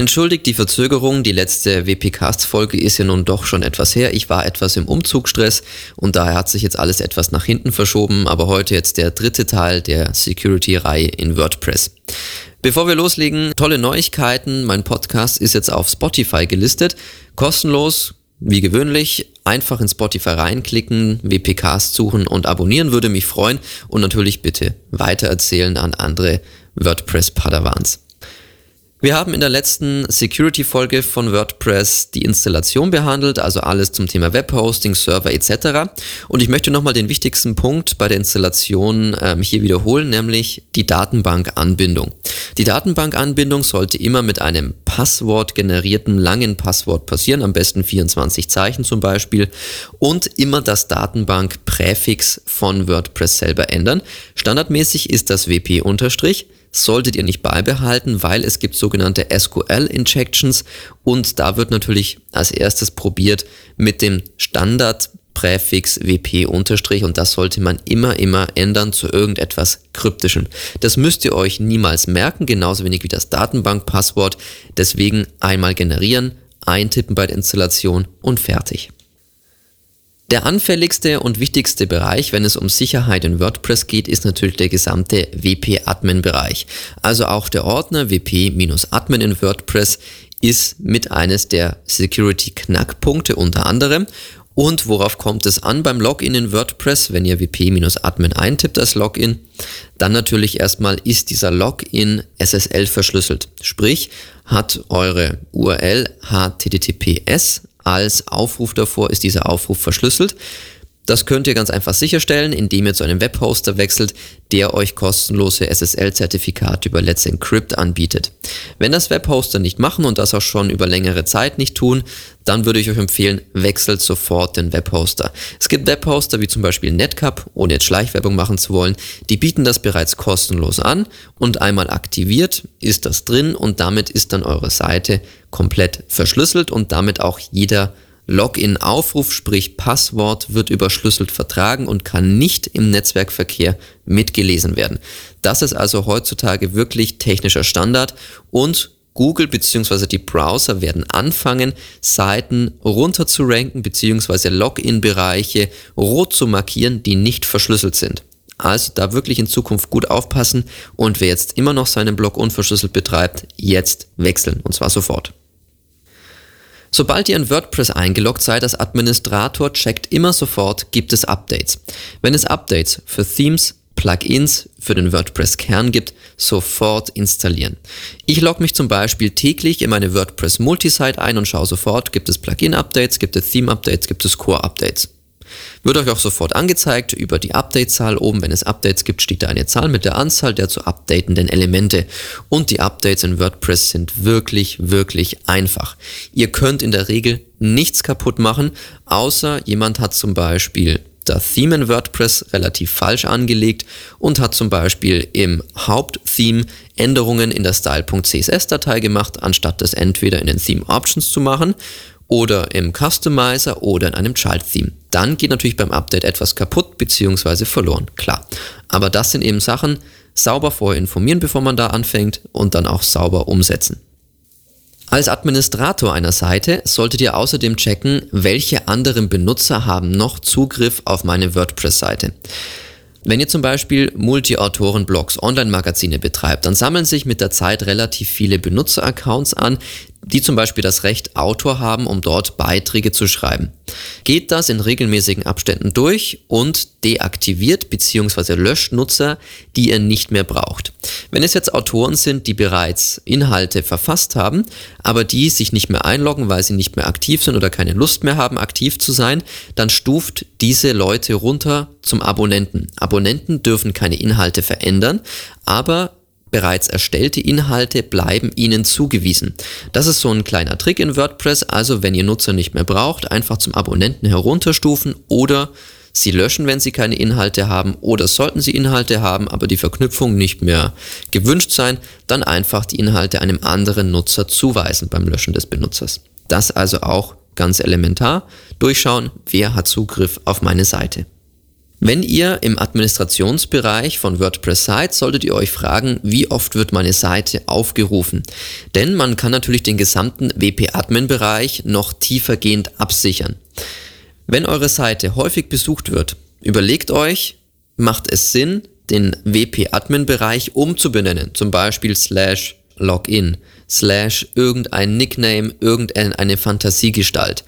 Entschuldigt die Verzögerung, die letzte WP-Cast-Folge ist ja nun doch schon etwas her. Ich war etwas im Umzugsstress und daher hat sich jetzt alles etwas nach hinten verschoben, aber heute jetzt der dritte Teil der Security-Reihe in WordPress. Bevor wir loslegen, tolle Neuigkeiten. Mein Podcast ist jetzt auf Spotify gelistet. Kostenlos, wie gewöhnlich, einfach in Spotify reinklicken, WPCast suchen und abonnieren würde mich freuen und natürlich bitte weitererzählen an andere WordPress-Padawans. Wir haben in der letzten Security-Folge von WordPress die Installation behandelt, also alles zum Thema Webhosting, Server etc. Und ich möchte nochmal den wichtigsten Punkt bei der Installation ähm, hier wiederholen, nämlich die Datenbankanbindung. Die Datenbankanbindung sollte immer mit einem Passwort generierten langen Passwort passieren, am besten 24 Zeichen zum Beispiel, und immer das Datenbankpräfix von WordPress selber ändern. Standardmäßig ist das WP unterstrich solltet ihr nicht beibehalten, weil es gibt sogenannte SQL-Injections und da wird natürlich als erstes probiert mit dem Standardpräfix WP unterstrich und das sollte man immer, immer ändern zu irgendetwas kryptischen. Das müsst ihr euch niemals merken, genauso wenig wie das Datenbankpasswort. Deswegen einmal generieren, eintippen bei der Installation und fertig. Der anfälligste und wichtigste Bereich, wenn es um Sicherheit in WordPress geht, ist natürlich der gesamte WP-Admin-Bereich. Also auch der Ordner WP-Admin in WordPress ist mit eines der Security-Knackpunkte unter anderem. Und worauf kommt es an beim Login in WordPress, wenn ihr WP-Admin eintippt als Login? Dann natürlich erstmal ist dieser Login SSL verschlüsselt. Sprich, hat eure URL HTTPS als Aufruf davor ist dieser Aufruf verschlüsselt. Das könnt ihr ganz einfach sicherstellen, indem ihr zu einem Webhoster wechselt, der euch kostenlose SSL-Zertifikate über Let's Encrypt anbietet. Wenn das Webhoster nicht machen und das auch schon über längere Zeit nicht tun, dann würde ich euch empfehlen, wechselt sofort den Webhoster. Es gibt Webhoster wie zum Beispiel Netcup, ohne jetzt Schleichwerbung machen zu wollen, die bieten das bereits kostenlos an und einmal aktiviert ist das drin und damit ist dann eure Seite komplett verschlüsselt und damit auch jeder Login-Aufruf, sprich Passwort, wird überschlüsselt vertragen und kann nicht im Netzwerkverkehr mitgelesen werden. Das ist also heutzutage wirklich technischer Standard und Google bzw. die Browser werden anfangen, Seiten runter zu ranken bzw. Login-Bereiche rot zu markieren, die nicht verschlüsselt sind. Also da wirklich in Zukunft gut aufpassen und wer jetzt immer noch seinen Blog unverschlüsselt betreibt, jetzt wechseln und zwar sofort. Sobald ihr in WordPress eingeloggt seid als Administrator, checkt immer sofort, gibt es Updates. Wenn es Updates für Themes, Plugins für den WordPress-Kern gibt, sofort installieren. Ich logge mich zum Beispiel täglich in meine WordPress Multisite ein und schaue sofort, gibt es Plugin-Updates, gibt es Theme-Updates, gibt es Core-Updates. Wird euch auch sofort angezeigt über die Update-Zahl oben. Wenn es Updates gibt, steht da eine Zahl mit der Anzahl der zu updatenden Elemente. Und die Updates in WordPress sind wirklich, wirklich einfach. Ihr könnt in der Regel nichts kaputt machen, außer jemand hat zum Beispiel das Theme in WordPress relativ falsch angelegt und hat zum Beispiel im Haupttheme Änderungen in der Style.css-Datei gemacht, anstatt das entweder in den Theme Options zu machen oder im Customizer oder in einem Child Theme. Dann geht natürlich beim Update etwas kaputt bzw. verloren, klar. Aber das sind eben Sachen, sauber vorher informieren, bevor man da anfängt und dann auch sauber umsetzen. Als Administrator einer Seite solltet ihr außerdem checken, welche anderen Benutzer haben noch Zugriff auf meine WordPress-Seite. Wenn ihr zum Beispiel Multi-Autoren-Blogs, Online-Magazine betreibt, dann sammeln sich mit der Zeit relativ viele Benutzer-Accounts an, die zum Beispiel das Recht Autor haben, um dort Beiträge zu schreiben. Geht das in regelmäßigen Abständen durch und deaktiviert bzw. löscht Nutzer, die ihr nicht mehr braucht. Wenn es jetzt Autoren sind, die bereits Inhalte verfasst haben, aber die sich nicht mehr einloggen, weil sie nicht mehr aktiv sind oder keine Lust mehr haben, aktiv zu sein, dann stuft diese Leute runter zum Abonnenten. Abonnenten dürfen keine Inhalte verändern, aber bereits erstellte Inhalte bleiben Ihnen zugewiesen. Das ist so ein kleiner Trick in WordPress, also wenn ihr Nutzer nicht mehr braucht, einfach zum Abonnenten herunterstufen oder Sie löschen, wenn Sie keine Inhalte haben oder sollten Sie Inhalte haben, aber die Verknüpfung nicht mehr gewünscht sein, dann einfach die Inhalte einem anderen Nutzer zuweisen beim Löschen des Benutzers. Das also auch ganz elementar. Durchschauen, wer hat Zugriff auf meine Seite. Wenn ihr im Administrationsbereich von WordPress seid, solltet ihr euch fragen, wie oft wird meine Seite aufgerufen? Denn man kann natürlich den gesamten WP-Admin-Bereich noch tiefergehend absichern. Wenn eure Seite häufig besucht wird, überlegt euch, macht es Sinn, den WP-Admin-Bereich umzubenennen, zum Beispiel slash Login, slash irgendein Nickname, irgendeine Fantasiegestalt.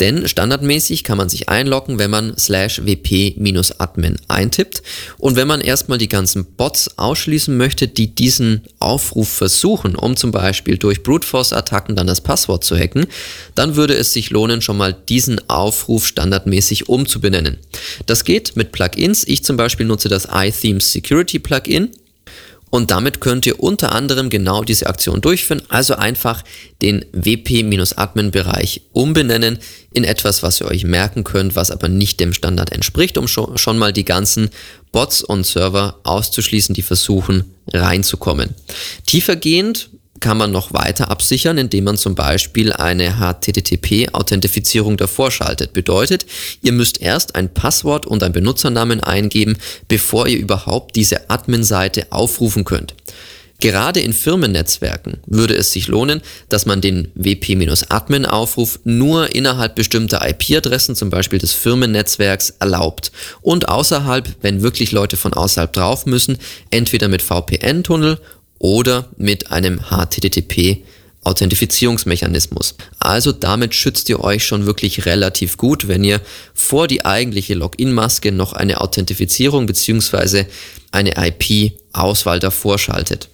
Denn standardmäßig kann man sich einloggen, wenn man slash wp-admin eintippt. Und wenn man erstmal die ganzen Bots ausschließen möchte, die diesen Aufruf versuchen, um zum Beispiel durch Brute Force Attacken dann das Passwort zu hacken, dann würde es sich lohnen, schon mal diesen Aufruf standardmäßig umzubenennen. Das geht mit Plugins. Ich zum Beispiel nutze das iThemes Security Plugin. Und damit könnt ihr unter anderem genau diese Aktion durchführen, also einfach den WP-Admin-Bereich umbenennen in etwas, was ihr euch merken könnt, was aber nicht dem Standard entspricht, um schon mal die ganzen Bots und Server auszuschließen, die versuchen reinzukommen. Tiefergehend kann man noch weiter absichern, indem man zum Beispiel eine HTTP-Authentifizierung davor schaltet. Bedeutet, ihr müsst erst ein Passwort und ein Benutzernamen eingeben, bevor ihr überhaupt diese Admin-Seite aufrufen könnt. Gerade in Firmennetzwerken würde es sich lohnen, dass man den WP-Admin-Aufruf nur innerhalb bestimmter IP-Adressen, zum Beispiel des Firmennetzwerks, erlaubt und außerhalb, wenn wirklich Leute von außerhalb drauf müssen, entweder mit VPN-Tunnel oder mit einem HTTP Authentifizierungsmechanismus. Also damit schützt ihr euch schon wirklich relativ gut, wenn ihr vor die eigentliche Login-Maske noch eine Authentifizierung bzw. eine IP-Auswahl davor schaltet.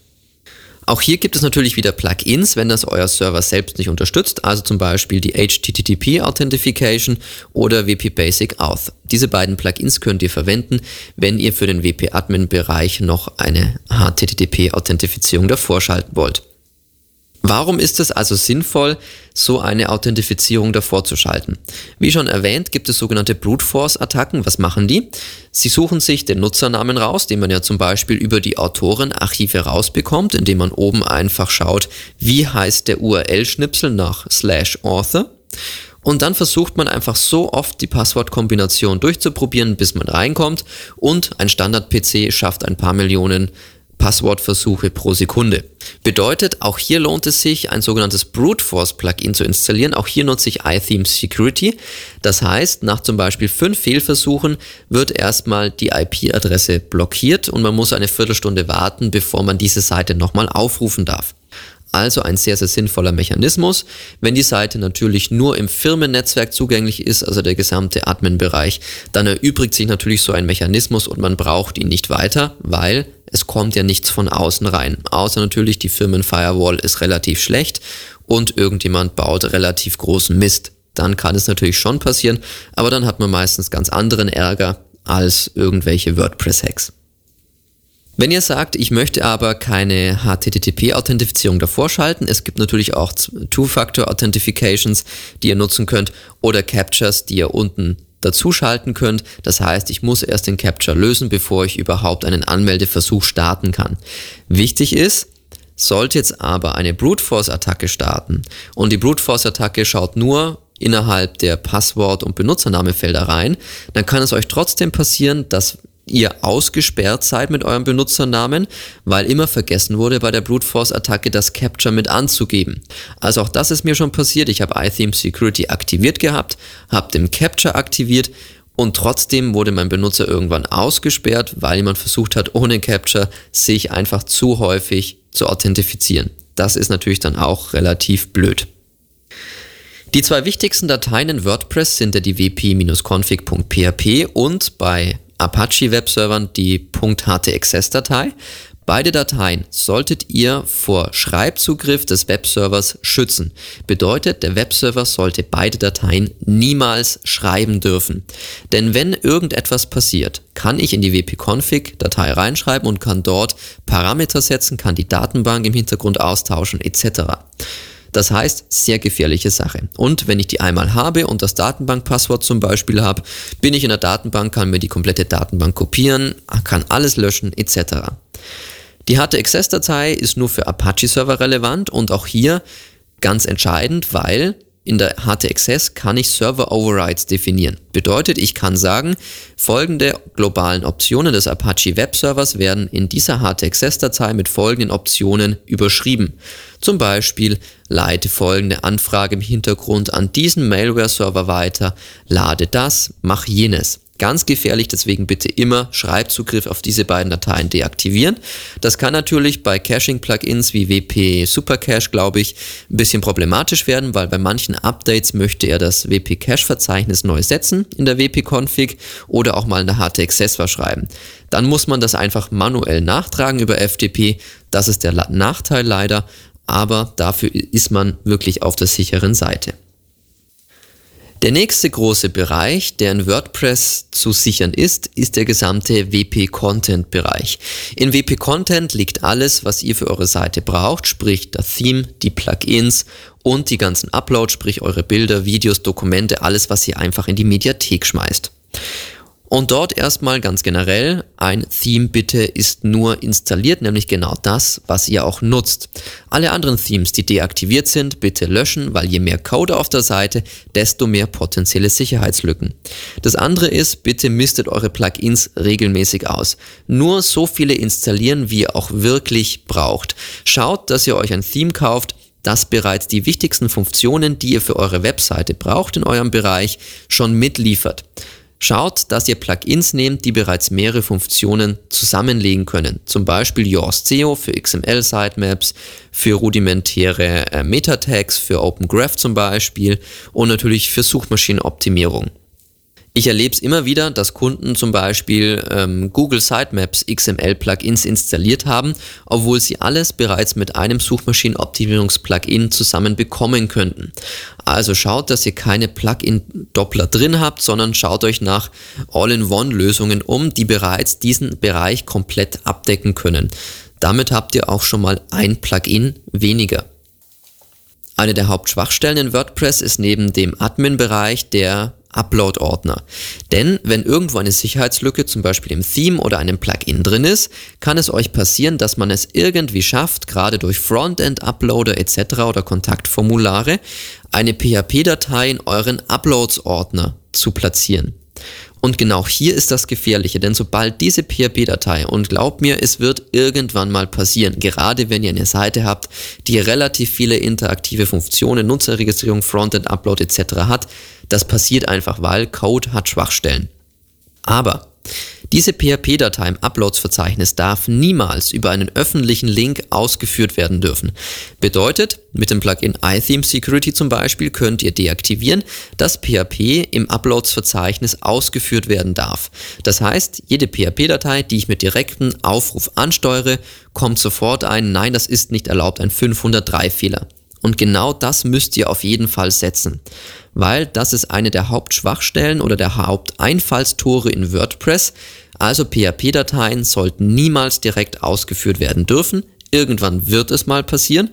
Auch hier gibt es natürlich wieder Plugins, wenn das euer Server selbst nicht unterstützt, also zum Beispiel die HTTP Authentification oder WP Basic Auth. Diese beiden Plugins könnt ihr verwenden, wenn ihr für den WP Admin Bereich noch eine HTTP Authentifizierung davor schalten wollt. Warum ist es also sinnvoll, so eine Authentifizierung davor zu schalten? Wie schon erwähnt, gibt es sogenannte Brute Force Attacken. Was machen die? Sie suchen sich den Nutzernamen raus, den man ja zum Beispiel über die Autorenarchive rausbekommt, indem man oben einfach schaut, wie heißt der URL-Schnipsel nach slash author. Und dann versucht man einfach so oft die Passwortkombination durchzuprobieren, bis man reinkommt und ein Standard-PC schafft ein paar Millionen Passwortversuche pro Sekunde. Bedeutet, auch hier lohnt es sich, ein sogenanntes Brute Force Plugin zu installieren. Auch hier nutze ich iThemes Security. Das heißt, nach zum Beispiel fünf Fehlversuchen wird erstmal die IP-Adresse blockiert und man muss eine Viertelstunde warten, bevor man diese Seite nochmal aufrufen darf. Also ein sehr, sehr sinnvoller Mechanismus. Wenn die Seite natürlich nur im Firmennetzwerk zugänglich ist, also der gesamte Admin-Bereich, dann erübrigt sich natürlich so ein Mechanismus und man braucht ihn nicht weiter, weil es kommt ja nichts von außen rein. Außer natürlich die Firmenfirewall ist relativ schlecht und irgendjemand baut relativ großen Mist. Dann kann es natürlich schon passieren, aber dann hat man meistens ganz anderen Ärger als irgendwelche WordPress-Hacks. Wenn ihr sagt, ich möchte aber keine HTTP-Authentifizierung davor schalten, es gibt natürlich auch Two-Factor-Authentifications, die ihr nutzen könnt oder Captures, die ihr unten dazu schalten könnt. Das heißt, ich muss erst den Capture lösen, bevor ich überhaupt einen Anmeldeversuch starten kann. Wichtig ist, sollte jetzt aber eine Brute Force Attacke starten und die Brute Force Attacke schaut nur innerhalb der Passwort- und Benutzernamefelder rein, dann kann es euch trotzdem passieren, dass ihr ausgesperrt seid mit eurem Benutzernamen, weil immer vergessen wurde bei der Brute Force Attacke das Capture mit anzugeben. Also auch das ist mir schon passiert. Ich habe iTheme Security aktiviert gehabt, habe den Capture aktiviert und trotzdem wurde mein Benutzer irgendwann ausgesperrt, weil jemand versucht hat, ohne Capture sich einfach zu häufig zu authentifizieren. Das ist natürlich dann auch relativ blöd. Die zwei wichtigsten Dateien in WordPress sind ja die wp-config.php und bei Apache Webservern die .htaccess-Datei. Beide Dateien solltet ihr vor Schreibzugriff des Webservers schützen. Bedeutet, der Webserver sollte beide Dateien niemals schreiben dürfen. Denn wenn irgendetwas passiert, kann ich in die wp-config-Datei reinschreiben und kann dort Parameter setzen, kann die Datenbank im Hintergrund austauschen etc. Das heißt, sehr gefährliche Sache. Und wenn ich die einmal habe und das Datenbankpasswort zum Beispiel habe, bin ich in der Datenbank, kann mir die komplette Datenbank kopieren, kann alles löschen etc. Die HT-Access-Datei ist nur für Apache-Server relevant und auch hier ganz entscheidend, weil in der HT-Access kann ich Server Overrides definieren. Bedeutet, ich kann sagen, folgende globalen Optionen des Apache Web Servers werden in dieser HT-Access-Datei mit folgenden Optionen überschrieben. Zum Beispiel leite folgende Anfrage im Hintergrund an diesen Malware-Server weiter, lade das, mach jenes. Ganz gefährlich, deswegen bitte immer Schreibzugriff auf diese beiden Dateien deaktivieren. Das kann natürlich bei Caching-Plugins wie WP Supercache, glaube ich, ein bisschen problematisch werden, weil bei manchen Updates möchte er das WP-Cache-Verzeichnis neu setzen in der WP-Config oder auch mal eine harte Accessor schreiben. Dann muss man das einfach manuell nachtragen über FTP. Das ist der Nachteil leider, aber dafür ist man wirklich auf der sicheren Seite. Der nächste große Bereich, der in WordPress zu sichern ist, ist der gesamte WP-Content-Bereich. In WP-Content liegt alles, was ihr für eure Seite braucht, sprich das Theme, die Plugins und die ganzen Uploads, sprich eure Bilder, Videos, Dokumente, alles, was ihr einfach in die Mediathek schmeißt. Und dort erstmal ganz generell, ein Theme bitte ist nur installiert, nämlich genau das, was ihr auch nutzt. Alle anderen Themes, die deaktiviert sind, bitte löschen, weil je mehr Code auf der Seite, desto mehr potenzielle Sicherheitslücken. Das andere ist, bitte mistet eure Plugins regelmäßig aus. Nur so viele installieren, wie ihr auch wirklich braucht. Schaut, dass ihr euch ein Theme kauft, das bereits die wichtigsten Funktionen, die ihr für eure Webseite braucht in eurem Bereich, schon mitliefert. Schaut, dass ihr Plugins nehmt, die bereits mehrere Funktionen zusammenlegen können. Zum Beispiel Yours SEO für XML Sitemaps, für rudimentäre äh, Meta-Tags, für Open Graph zum Beispiel und natürlich für Suchmaschinenoptimierung. Ich erlebe es immer wieder, dass Kunden zum Beispiel ähm, Google Sitemaps XML Plugins installiert haben, obwohl sie alles bereits mit einem Suchmaschinenoptimierungs-Plugin zusammen bekommen könnten. Also schaut, dass ihr keine Plugin-Doppler drin habt, sondern schaut euch nach All-in-One-Lösungen um, die bereits diesen Bereich komplett abdecken können. Damit habt ihr auch schon mal ein Plugin weniger. Eine der Hauptschwachstellen in WordPress ist neben dem Admin-Bereich der Upload-Ordner. Denn wenn irgendwo eine Sicherheitslücke zum Beispiel im Theme oder einem Plugin drin ist, kann es euch passieren, dass man es irgendwie schafft, gerade durch Frontend-Uploader etc. oder Kontaktformulare, eine PHP-Datei in euren Uploads-Ordner zu platzieren. Und genau hier ist das Gefährliche, denn sobald diese PHP-Datei, und glaubt mir, es wird irgendwann mal passieren, gerade wenn ihr eine Seite habt, die relativ viele interaktive Funktionen, Nutzerregistrierung, Frontend, Upload etc. hat, das passiert einfach, weil Code hat Schwachstellen. Aber diese PHP-Datei im Uploads-Verzeichnis darf niemals über einen öffentlichen Link ausgeführt werden dürfen. Bedeutet, mit dem Plugin iTheme Security zum Beispiel könnt ihr deaktivieren, dass PHP im Uploads-Verzeichnis ausgeführt werden darf. Das heißt, jede PHP-Datei, die ich mit direktem Aufruf ansteuere, kommt sofort ein, nein, das ist nicht erlaubt, ein 503-Fehler. Und genau das müsst ihr auf jeden Fall setzen, weil das ist eine der Hauptschwachstellen oder der Haupteinfallstore in WordPress. Also PHP-Dateien sollten niemals direkt ausgeführt werden dürfen. Irgendwann wird es mal passieren.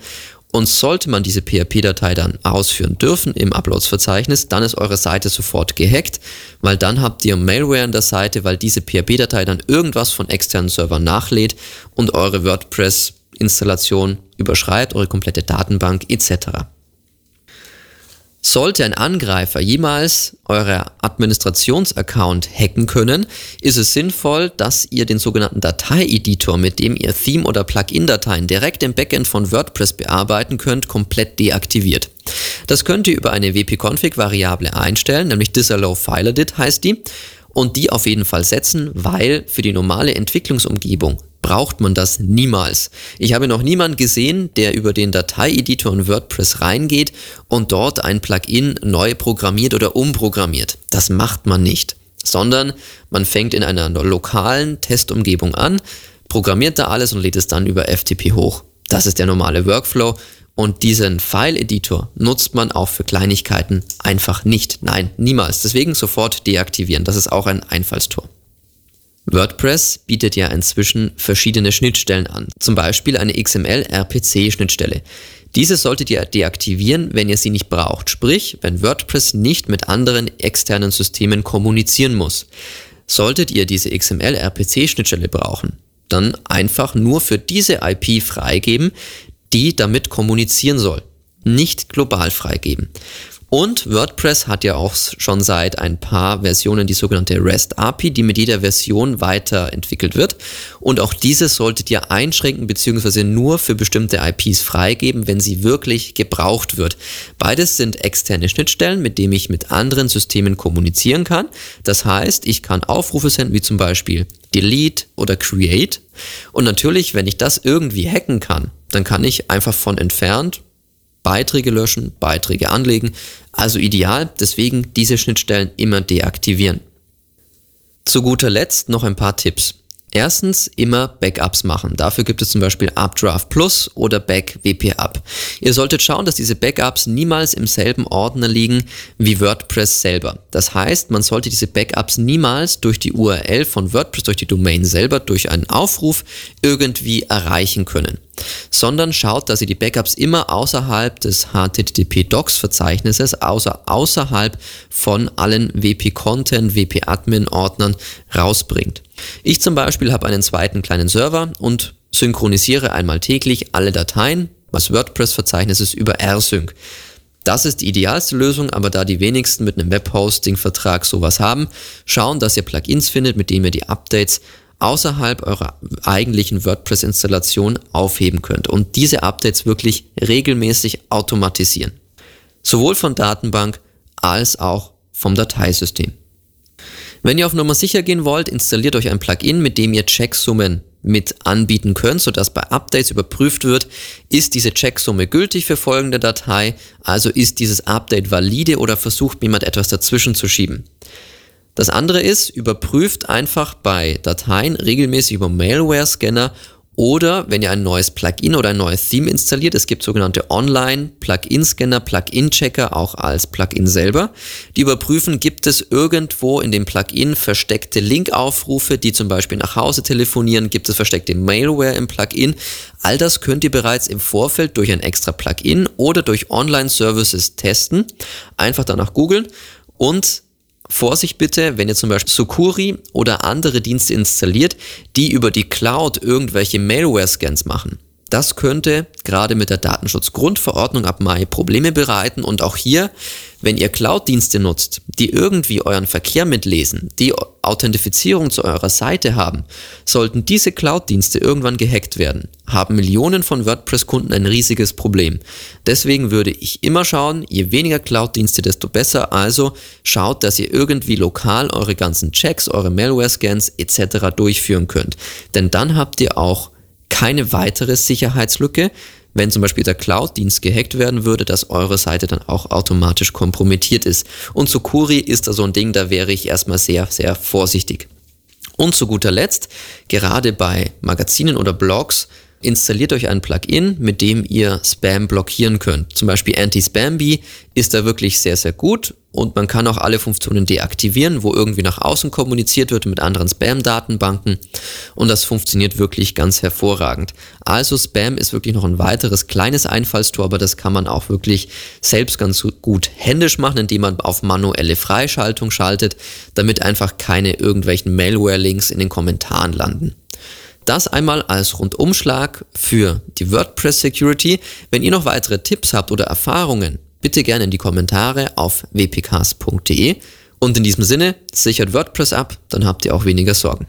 Und sollte man diese PHP-Datei dann ausführen dürfen im Uploads-Verzeichnis, dann ist eure Seite sofort gehackt, weil dann habt ihr Malware an der Seite, weil diese PHP-Datei dann irgendwas von externen Servern nachlädt und eure WordPress Installation überschreibt, eure komplette Datenbank etc. Sollte ein Angreifer jemals euer Administrationsaccount hacken können, ist es sinnvoll, dass ihr den sogenannten Dateieditor, mit dem ihr Theme- oder Plugin-Dateien direkt im Backend von WordPress bearbeiten könnt, komplett deaktiviert. Das könnt ihr über eine wp-config-Variable einstellen, nämlich disallow heißt die, und die auf jeden Fall setzen, weil für die normale Entwicklungsumgebung braucht man das niemals. Ich habe noch niemanden gesehen, der über den Dateieditor in WordPress reingeht und dort ein Plugin neu programmiert oder umprogrammiert. Das macht man nicht, sondern man fängt in einer lokalen Testumgebung an, programmiert da alles und lädt es dann über FTP hoch. Das ist der normale Workflow und diesen File-Editor nutzt man auch für Kleinigkeiten einfach nicht. Nein, niemals. Deswegen sofort deaktivieren. Das ist auch ein Einfallstor. WordPress bietet ja inzwischen verschiedene Schnittstellen an, zum Beispiel eine XML-RPC-Schnittstelle. Diese solltet ihr deaktivieren, wenn ihr sie nicht braucht, sprich, wenn WordPress nicht mit anderen externen Systemen kommunizieren muss. Solltet ihr diese XML-RPC-Schnittstelle brauchen, dann einfach nur für diese IP freigeben, die damit kommunizieren soll. Nicht global freigeben. Und WordPress hat ja auch schon seit ein paar Versionen die sogenannte REST API, die mit jeder Version weiterentwickelt wird. Und auch diese solltet ihr einschränken bzw. nur für bestimmte IPs freigeben, wenn sie wirklich gebraucht wird. Beides sind externe Schnittstellen, mit denen ich mit anderen Systemen kommunizieren kann. Das heißt, ich kann Aufrufe senden, wie zum Beispiel Delete oder Create. Und natürlich, wenn ich das irgendwie hacken kann, dann kann ich einfach von entfernt Beiträge löschen, Beiträge anlegen. Also ideal, deswegen diese Schnittstellen immer deaktivieren. Zu guter Letzt noch ein paar Tipps. Erstens immer Backups machen. Dafür gibt es zum Beispiel Updraft Plus oder BackWP-Up. Ihr solltet schauen, dass diese Backups niemals im selben Ordner liegen wie WordPress selber. Das heißt, man sollte diese Backups niemals durch die URL von WordPress, durch die Domain selber, durch einen Aufruf irgendwie erreichen können sondern schaut, dass ihr die Backups immer außerhalb des HTTP-Docs-Verzeichnisses, außer außerhalb von allen WP-Content, WP-Admin-Ordnern rausbringt. Ich zum Beispiel habe einen zweiten kleinen Server und synchronisiere einmal täglich alle Dateien was WordPress-Verzeichnisses über rsync. Das ist die idealste Lösung, aber da die wenigsten mit einem Webhosting-Vertrag sowas haben, schauen, dass ihr Plugins findet, mit denen ihr die Updates außerhalb eurer eigentlichen WordPress-Installation aufheben könnt und diese Updates wirklich regelmäßig automatisieren. Sowohl von Datenbank als auch vom Dateisystem. Wenn ihr auf Nummer sicher gehen wollt, installiert euch ein Plugin, mit dem ihr Checksummen mit anbieten könnt, sodass bei Updates überprüft wird, ist diese Checksumme gültig für folgende Datei, also ist dieses Update valide oder versucht jemand etwas dazwischen zu schieben. Das andere ist, überprüft einfach bei Dateien regelmäßig über Malware-Scanner oder wenn ihr ein neues Plugin oder ein neues Theme installiert, es gibt sogenannte Online-Plugin-Scanner, Plugin-Checker, auch als Plugin selber. Die überprüfen, gibt es irgendwo in dem Plugin versteckte Link-Aufrufe, die zum Beispiel nach Hause telefonieren, gibt es versteckte Malware im Plugin. All das könnt ihr bereits im Vorfeld durch ein extra Plugin oder durch Online-Services testen. Einfach danach googeln und Vorsicht bitte, wenn ihr zum Beispiel Sukuri oder andere Dienste installiert, die über die Cloud irgendwelche Malware-Scans machen. Das könnte gerade mit der Datenschutzgrundverordnung ab Mai Probleme bereiten und auch hier, wenn ihr Cloud-Dienste nutzt, die irgendwie euren Verkehr mitlesen, die Authentifizierung zu eurer Seite haben, sollten diese Cloud-Dienste irgendwann gehackt werden, haben Millionen von WordPress-Kunden ein riesiges Problem. Deswegen würde ich immer schauen, je weniger Cloud-Dienste, desto besser. Also schaut, dass ihr irgendwie lokal eure ganzen Checks, eure Malware-Scans etc. durchführen könnt. Denn dann habt ihr auch keine weitere Sicherheitslücke, wenn zum Beispiel der Cloud-Dienst gehackt werden würde, dass eure Seite dann auch automatisch kompromittiert ist. Und zu Kuri ist da so ein Ding, da wäre ich erstmal sehr, sehr vorsichtig. Und zu guter Letzt, gerade bei Magazinen oder Blogs, installiert euch ein Plugin, mit dem ihr Spam blockieren könnt. Zum Beispiel Anti-Spam-Bee ist da wirklich sehr, sehr gut und man kann auch alle Funktionen deaktivieren, wo irgendwie nach außen kommuniziert wird mit anderen Spam-Datenbanken und das funktioniert wirklich ganz hervorragend. Also Spam ist wirklich noch ein weiteres kleines Einfallstor, aber das kann man auch wirklich selbst ganz gut händisch machen, indem man auf manuelle Freischaltung schaltet, damit einfach keine irgendwelchen Malware-Links in den Kommentaren landen. Das einmal als Rundumschlag für die WordPress Security. Wenn ihr noch weitere Tipps habt oder Erfahrungen, bitte gerne in die Kommentare auf wpcast.de. Und in diesem Sinne, sichert WordPress ab, dann habt ihr auch weniger Sorgen.